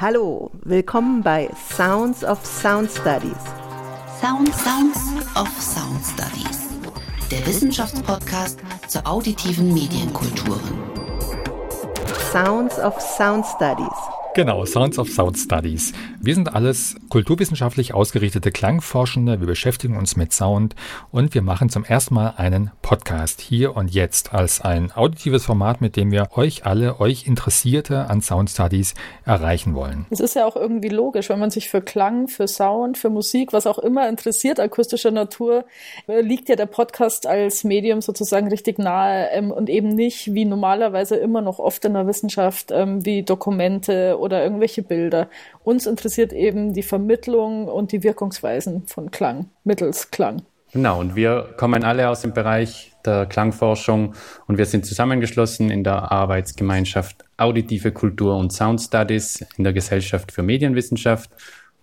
Hallo, willkommen bei Sounds of Sound Studies. Sound Sounds of Sound Studies. Der Wissenschaftspodcast zur auditiven Medienkulturen. Sounds of Sound Studies Genau, Sounds of Sound Studies. Wir sind alles kulturwissenschaftlich ausgerichtete Klangforschende. Wir beschäftigen uns mit Sound und wir machen zum ersten Mal einen Podcast hier und jetzt als ein auditives Format, mit dem wir euch alle, euch Interessierte an Sound Studies erreichen wollen. Es ist ja auch irgendwie logisch, wenn man sich für Klang, für Sound, für Musik, was auch immer interessiert, akustischer Natur, äh, liegt ja der Podcast als Medium sozusagen richtig nahe ähm, und eben nicht wie normalerweise immer noch oft in der Wissenschaft ähm, wie Dokumente oder irgendwelche Bilder. Uns interessiert eben die Vermittlung und die Wirkungsweisen von Klang, mittels Klang. Genau, und wir kommen alle aus dem Bereich der Klangforschung und wir sind zusammengeschlossen in der Arbeitsgemeinschaft Auditive Kultur und Sound Studies in der Gesellschaft für Medienwissenschaft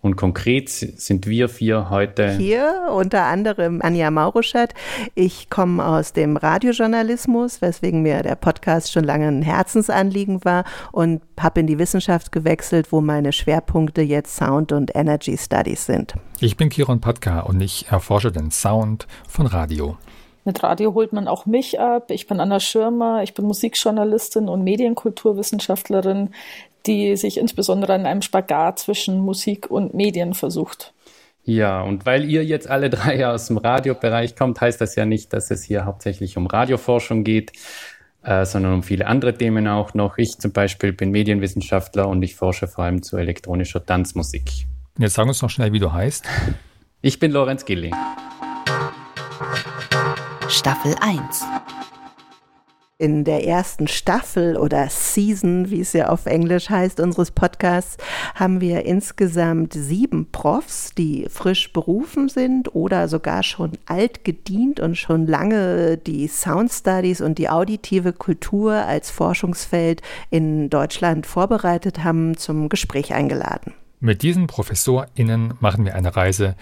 und konkret sind wir vier heute hier, unter anderem Anja Mauruschat. Ich komme aus dem Radiojournalismus, weswegen mir der Podcast schon lange ein Herzensanliegen war und habe in die Wissenschaft gewechselt, wo meine Schwerpunkte jetzt Sound und Energy Studies sind. Ich bin Kiron Patka und ich erforsche den Sound von Radio. Mit Radio holt man auch mich ab. Ich bin Anna Schirmer, ich bin Musikjournalistin und Medienkulturwissenschaftlerin, die sich insbesondere an einem Spagat zwischen Musik und Medien versucht. Ja, und weil ihr jetzt alle drei aus dem Radiobereich kommt, heißt das ja nicht, dass es hier hauptsächlich um Radioforschung geht, äh, sondern um viele andere Themen auch noch. Ich zum Beispiel bin Medienwissenschaftler und ich forsche vor allem zu elektronischer Tanzmusik. Jetzt sag uns noch schnell, wie du heißt. Ich bin Lorenz Gilling. Staffel 1 in der ersten Staffel oder Season, wie es ja auf Englisch heißt, unseres Podcasts, haben wir insgesamt sieben Profs, die frisch berufen sind oder sogar schon alt gedient und schon lange die Sound Studies und die auditive Kultur als Forschungsfeld in Deutschland vorbereitet haben, zum Gespräch eingeladen. Mit diesen ProfessorInnen machen wir eine Reise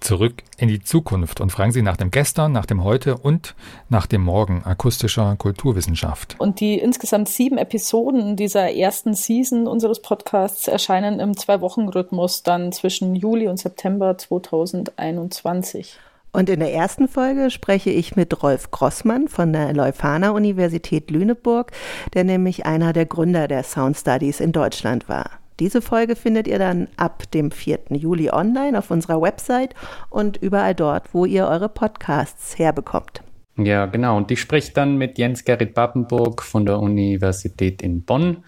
zurück in die Zukunft und fragen Sie nach dem Gestern, nach dem Heute und nach dem Morgen akustischer Kulturwissenschaft. Und die insgesamt sieben Episoden dieser ersten Season unseres Podcasts erscheinen im Zwei-Wochen-Rhythmus dann zwischen Juli und September 2021. Und in der ersten Folge spreche ich mit Rolf Grossmann von der Leuphana Universität Lüneburg, der nämlich einer der Gründer der Sound Studies in Deutschland war. Diese Folge findet ihr dann ab dem 4. Juli online auf unserer Website und überall dort, wo ihr eure Podcasts herbekommt. Ja, genau. Und ich spreche dann mit Jens Gerrit Pappenburg von der Universität in Bonn.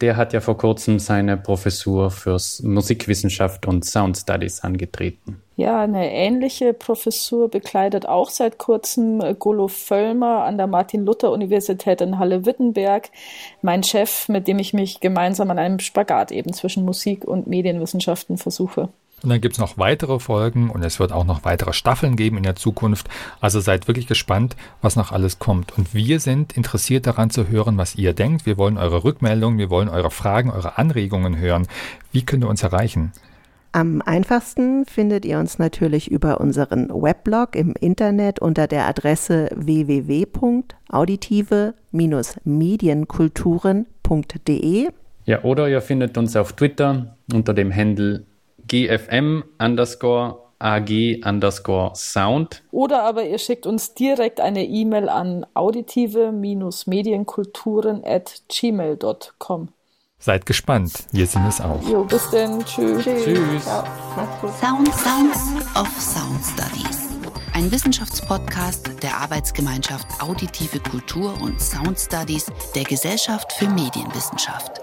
Der hat ja vor kurzem seine Professur für Musikwissenschaft und Sound Studies angetreten. Ja, eine ähnliche Professur bekleidet auch seit kurzem Golo Völlmer an der Martin-Luther-Universität in Halle-Wittenberg. Mein Chef, mit dem ich mich gemeinsam an einem Spagat eben zwischen Musik und Medienwissenschaften versuche. Und dann gibt es noch weitere Folgen und es wird auch noch weitere Staffeln geben in der Zukunft. Also seid wirklich gespannt, was noch alles kommt. Und wir sind interessiert daran zu hören, was ihr denkt. Wir wollen eure Rückmeldungen, wir wollen eure Fragen, eure Anregungen hören. Wie könnt ihr uns erreichen? Am einfachsten findet ihr uns natürlich über unseren Weblog im Internet unter der Adresse www.auditive-medienkulturen.de. Ja, oder ihr findet uns auf Twitter unter dem Handle gfm underscore ag underscore sound. Oder aber ihr schickt uns direkt eine E-Mail an auditive-medienkulturen at gmail.com. Seid gespannt, wir sind es auch. Jo, bis denn. Tschüss. Tschüss. Sound Sounds of Sound Studies. Ein Wissenschaftspodcast der Arbeitsgemeinschaft Auditive Kultur und Sound Studies der Gesellschaft für Medienwissenschaft.